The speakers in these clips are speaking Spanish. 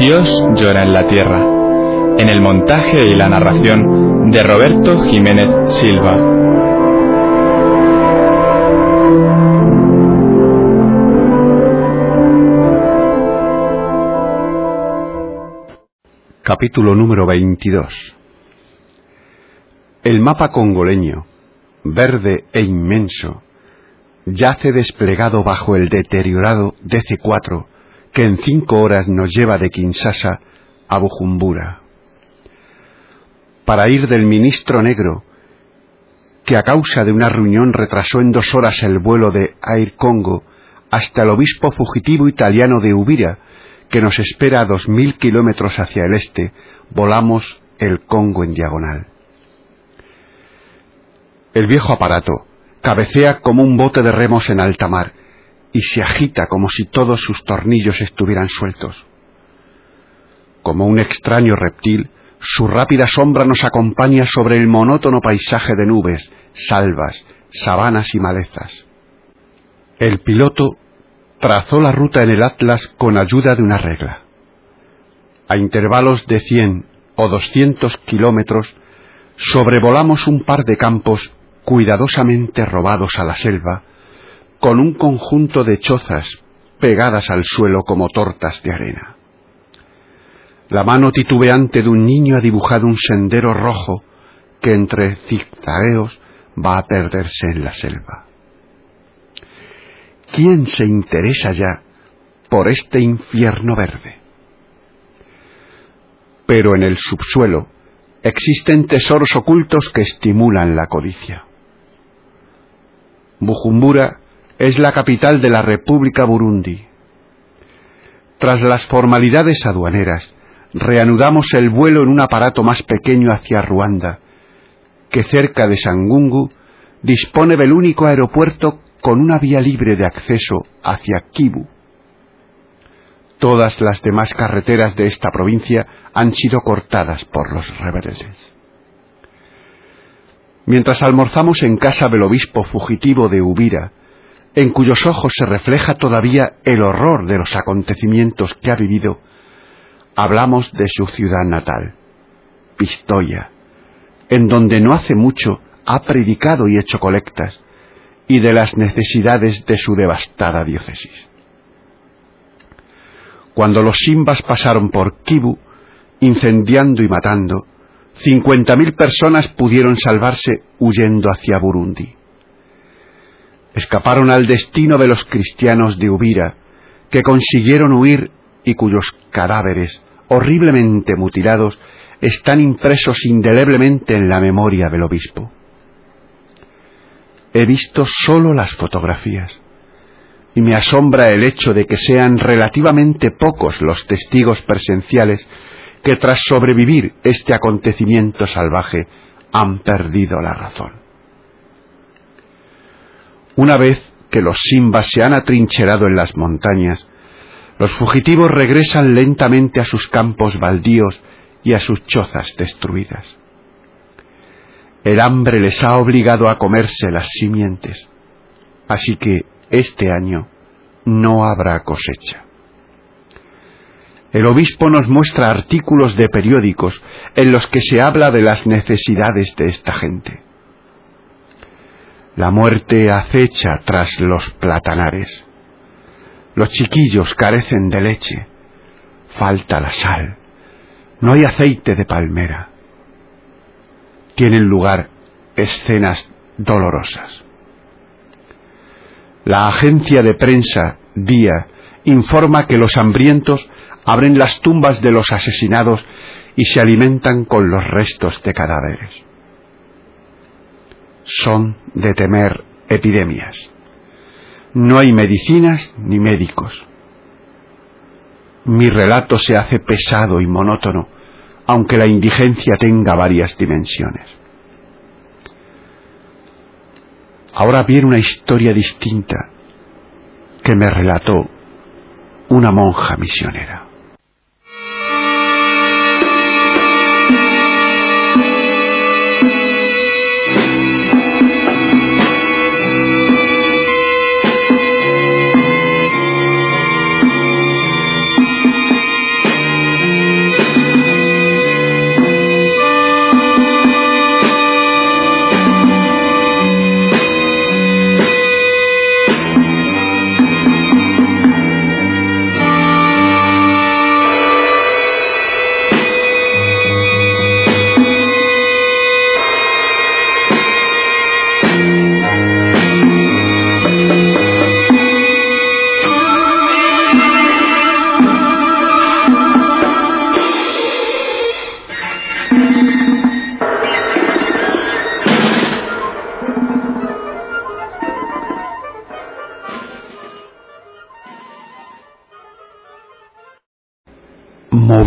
Dios llora en la tierra, en el montaje y la narración de Roberto Jiménez Silva. Capítulo número 22 El mapa congoleño, verde e inmenso, yace desplegado bajo el deteriorado DC-4 que en cinco horas nos lleva de Kinshasa a Bujumbura. Para ir del ministro negro, que a causa de una reunión retrasó en dos horas el vuelo de Air Congo, hasta el obispo fugitivo italiano de Ubira, que nos espera a dos mil kilómetros hacia el este, volamos el Congo en diagonal. El viejo aparato cabecea como un bote de remos en alta mar y se agita como si todos sus tornillos estuvieran sueltos. Como un extraño reptil, su rápida sombra nos acompaña sobre el monótono paisaje de nubes, salvas, sabanas y malezas. El piloto trazó la ruta en el Atlas con ayuda de una regla. A intervalos de cien o doscientos kilómetros sobrevolamos un par de campos cuidadosamente robados a la selva, con un conjunto de chozas pegadas al suelo como tortas de arena. La mano titubeante de un niño ha dibujado un sendero rojo que entre zigzagueos va a perderse en la selva. ¿Quién se interesa ya por este infierno verde? Pero en el subsuelo existen tesoros ocultos que estimulan la codicia. Bujumbura es la capital de la República Burundi. Tras las formalidades aduaneras, reanudamos el vuelo en un aparato más pequeño hacia Ruanda, que cerca de Sangungu dispone del único aeropuerto con una vía libre de acceso hacia Kibu. Todas las demás carreteras de esta provincia han sido cortadas por los rebeldes. Mientras almorzamos en casa del obispo fugitivo de Ubira, en cuyos ojos se refleja todavía el horror de los acontecimientos que ha vivido, hablamos de su ciudad natal, Pistoia, en donde no hace mucho ha predicado y hecho colectas, y de las necesidades de su devastada diócesis. Cuando los Simbas pasaron por Kibu, incendiando y matando, cincuenta mil personas pudieron salvarse huyendo hacia Burundi. Escaparon al destino de los cristianos de Ubira, que consiguieron huir y cuyos cadáveres, horriblemente mutilados, están impresos indeleblemente en la memoria del obispo he visto solo las fotografías y me asombra el hecho de que sean relativamente pocos los testigos presenciales que tras sobrevivir este acontecimiento salvaje han perdido la razón. Una vez que los simbas se han atrincherado en las montañas, los fugitivos regresan lentamente a sus campos baldíos y a sus chozas destruidas. El hambre les ha obligado a comerse las simientes, así que este año no habrá cosecha. El obispo nos muestra artículos de periódicos en los que se habla de las necesidades de esta gente. La muerte acecha tras los platanares. Los chiquillos carecen de leche. Falta la sal. No hay aceite de palmera tienen lugar escenas dolorosas. La agencia de prensa Día informa que los hambrientos abren las tumbas de los asesinados y se alimentan con los restos de cadáveres. Son de temer epidemias. No hay medicinas ni médicos. mi relato se hace pesado y monótono, aunque la indigencia tenga varias dimensiones. Ahora viene una historia distinta que me relató una monja misionera.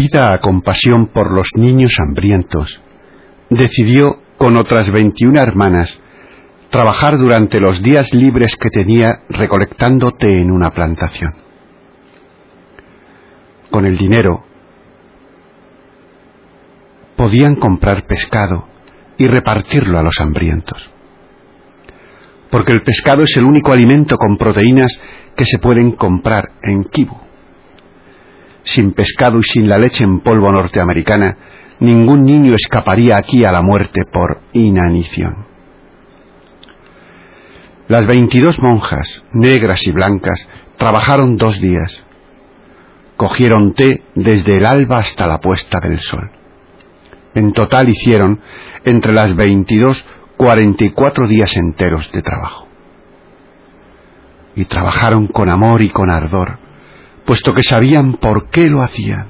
Movida a compasión por los niños hambrientos, decidió, con otras veintiuna hermanas, trabajar durante los días libres que tenía recolectando té en una plantación. Con el dinero podían comprar pescado y repartirlo a los hambrientos. Porque el pescado es el único alimento con proteínas que se pueden comprar en Kibu sin pescado y sin la leche en polvo norteamericana, ningún niño escaparía aquí a la muerte por inanición. Las veintidós monjas, negras y blancas, trabajaron dos días. Cogieron té desde el alba hasta la puesta del sol. En total hicieron, entre las veintidós, cuarenta y cuatro días enteros de trabajo. Y trabajaron con amor y con ardor, puesto que sabían por qué lo hacían,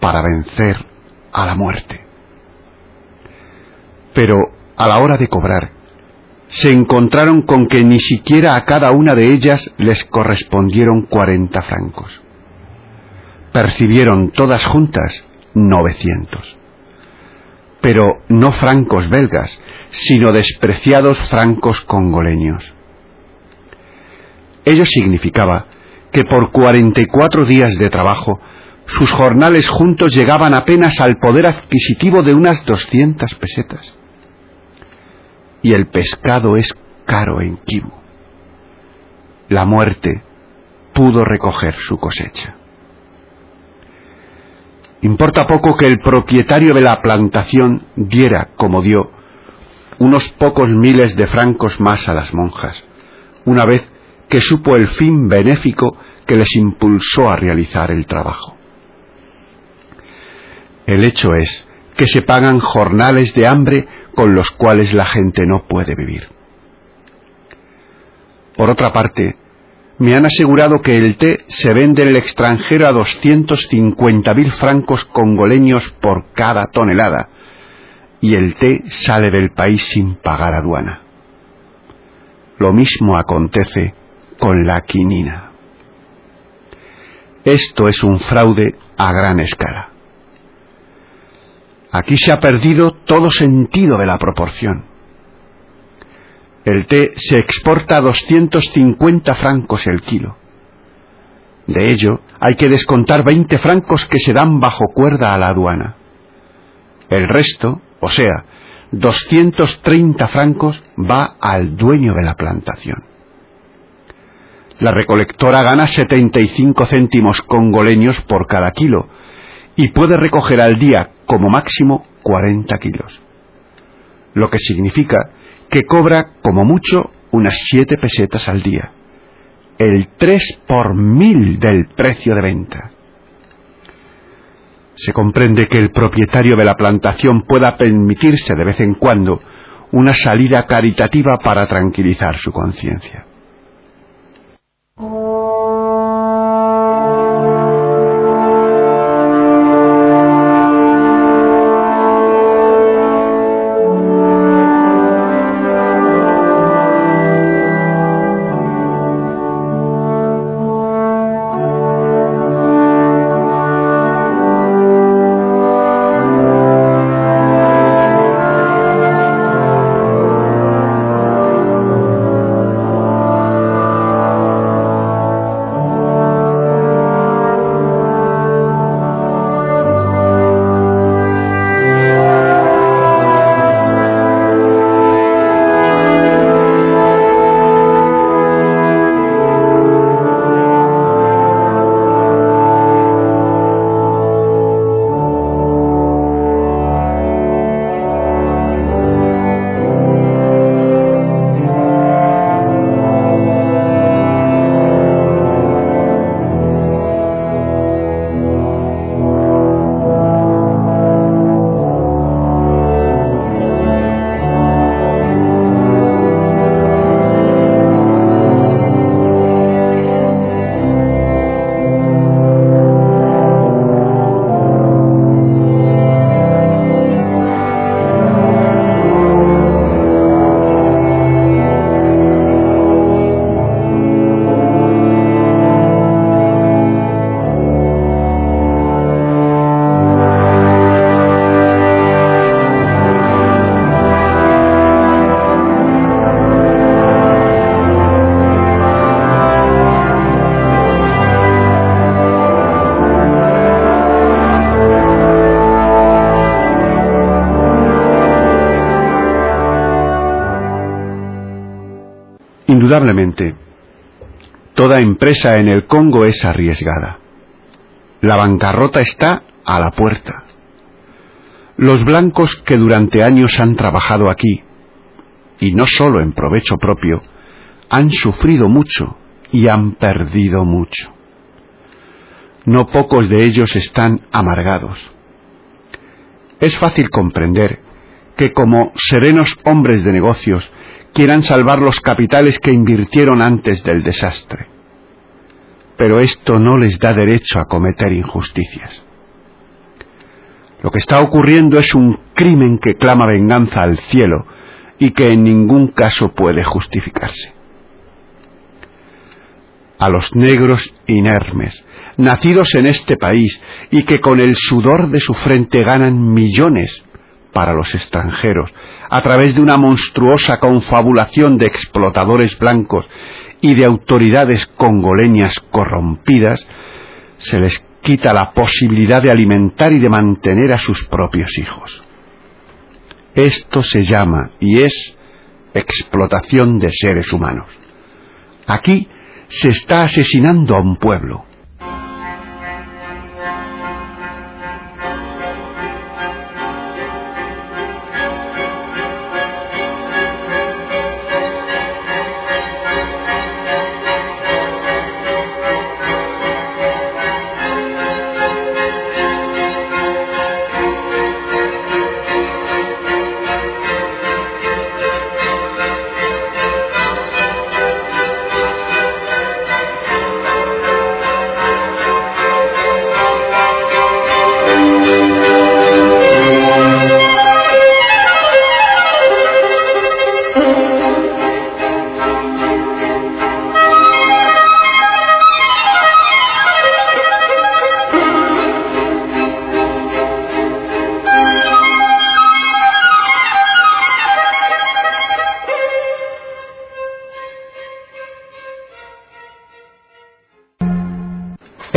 para vencer a la muerte. Pero a la hora de cobrar, se encontraron con que ni siquiera a cada una de ellas les correspondieron cuarenta francos. Percibieron todas juntas novecientos. Pero no francos belgas, sino despreciados francos congoleños. Ello significaba que por cuarenta y cuatro días de trabajo sus jornales juntos llegaban apenas al poder adquisitivo de unas doscientas pesetas. Y el pescado es caro en Kibu. La muerte pudo recoger su cosecha. Importa poco que el propietario de la plantación diera, como dio, unos pocos miles de francos más a las monjas, una vez que supo el fin benéfico que les impulsó a realizar el trabajo. El hecho es que se pagan jornales de hambre con los cuales la gente no puede vivir. Por otra parte, me han asegurado que el té se vende en el extranjero a 250.000 francos congoleños por cada tonelada, y el té sale del país sin pagar aduana. Lo mismo acontece con la quinina. Esto es un fraude a gran escala. Aquí se ha perdido todo sentido de la proporción. El té se exporta a 250 francos el kilo. De ello, hay que descontar 20 francos que se dan bajo cuerda a la aduana. El resto, o sea, 230 francos, va al dueño de la plantación. La recolectora gana 75 céntimos congoleños por cada kilo y puede recoger al día como máximo 40 kilos, lo que significa que cobra como mucho unas 7 pesetas al día, el 3 por mil del precio de venta. Se comprende que el propietario de la plantación pueda permitirse de vez en cuando una salida caritativa para tranquilizar su conciencia. Oh. Indudablemente, toda empresa en el Congo es arriesgada. La bancarrota está a la puerta. Los blancos que durante años han trabajado aquí, y no solo en provecho propio, han sufrido mucho y han perdido mucho. No pocos de ellos están amargados. Es fácil comprender que como serenos hombres de negocios quieran salvar los capitales que invirtieron antes del desastre. Pero esto no les da derecho a cometer injusticias. Lo que está ocurriendo es un crimen que clama venganza al cielo y que en ningún caso puede justificarse. A los negros inermes, nacidos en este país y que con el sudor de su frente ganan millones para los extranjeros, a través de una monstruosa confabulación de explotadores blancos y de autoridades congoleñas corrompidas, se les quita la posibilidad de alimentar y de mantener a sus propios hijos. Esto se llama y es explotación de seres humanos. Aquí se está asesinando a un pueblo,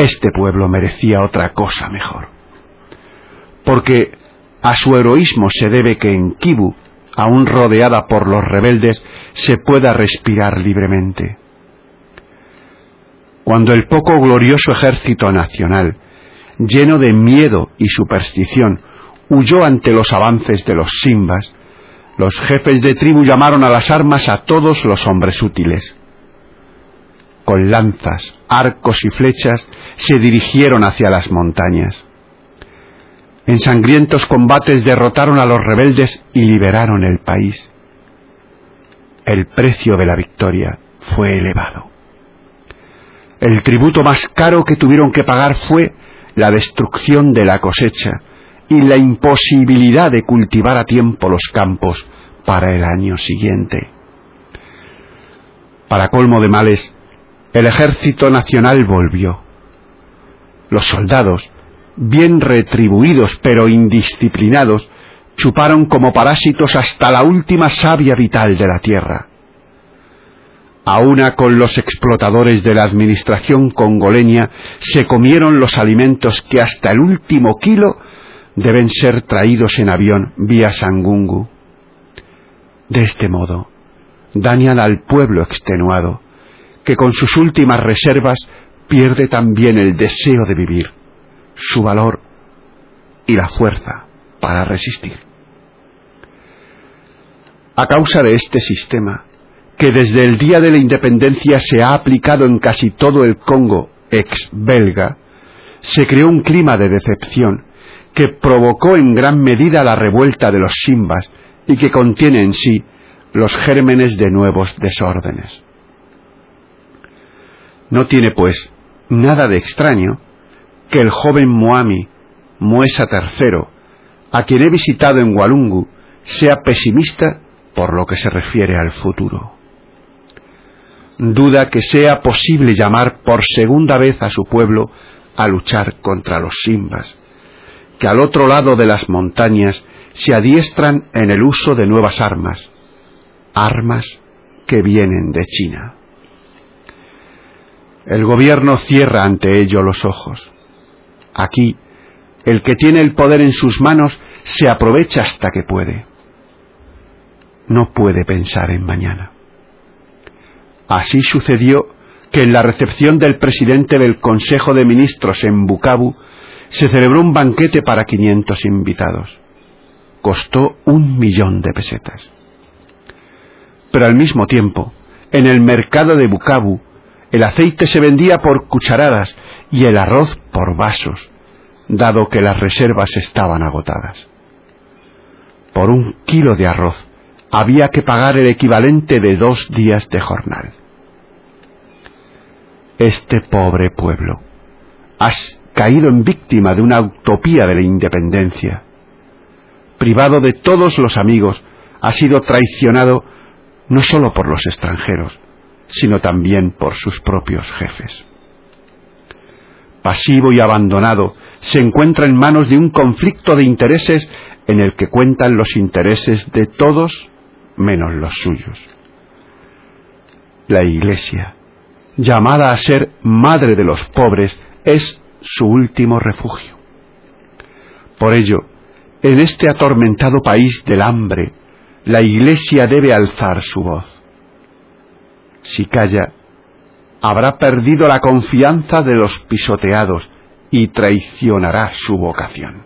Este pueblo merecía otra cosa mejor. Porque a su heroísmo se debe que en Kibu, aún rodeada por los rebeldes, se pueda respirar libremente. Cuando el poco glorioso ejército nacional, lleno de miedo y superstición, huyó ante los avances de los simbas, los jefes de tribu llamaron a las armas a todos los hombres útiles con lanzas, arcos y flechas, se dirigieron hacia las montañas. En sangrientos combates derrotaron a los rebeldes y liberaron el país. El precio de la victoria fue elevado. El tributo más caro que tuvieron que pagar fue la destrucción de la cosecha y la imposibilidad de cultivar a tiempo los campos para el año siguiente. Para colmo de males, el ejército nacional volvió. Los soldados, bien retribuidos pero indisciplinados, chuparon como parásitos hasta la última savia vital de la tierra. Auna con los explotadores de la administración congoleña se comieron los alimentos que hasta el último kilo deben ser traídos en avión vía Sangungu. De este modo, dañan al pueblo extenuado, que con sus últimas reservas pierde también el deseo de vivir, su valor y la fuerza para resistir. A causa de este sistema, que desde el día de la independencia se ha aplicado en casi todo el Congo ex-belga, se creó un clima de decepción que provocó en gran medida la revuelta de los simbas y que contiene en sí los gérmenes de nuevos desórdenes. No tiene, pues, nada de extraño que el joven Moami, Muesa III, a quien he visitado en Walungu, sea pesimista por lo que se refiere al futuro. Duda que sea posible llamar por segunda vez a su pueblo a luchar contra los simbas, que al otro lado de las montañas se adiestran en el uso de nuevas armas, armas que vienen de China. El gobierno cierra ante ello los ojos. Aquí, el que tiene el poder en sus manos se aprovecha hasta que puede. No puede pensar en mañana. Así sucedió que en la recepción del presidente del Consejo de Ministros en Bukavu se celebró un banquete para 500 invitados. Costó un millón de pesetas. Pero al mismo tiempo, en el mercado de Bukavu, el aceite se vendía por cucharadas y el arroz por vasos, dado que las reservas estaban agotadas. Por un kilo de arroz había que pagar el equivalente de dos días de jornal. Este pobre pueblo ha caído en víctima de una utopía de la independencia. Privado de todos los amigos, ha sido traicionado no solo por los extranjeros, sino también por sus propios jefes. Pasivo y abandonado, se encuentra en manos de un conflicto de intereses en el que cuentan los intereses de todos menos los suyos. La Iglesia, llamada a ser madre de los pobres, es su último refugio. Por ello, en este atormentado país del hambre, la Iglesia debe alzar su voz. Si calla, habrá perdido la confianza de los pisoteados y traicionará su vocación.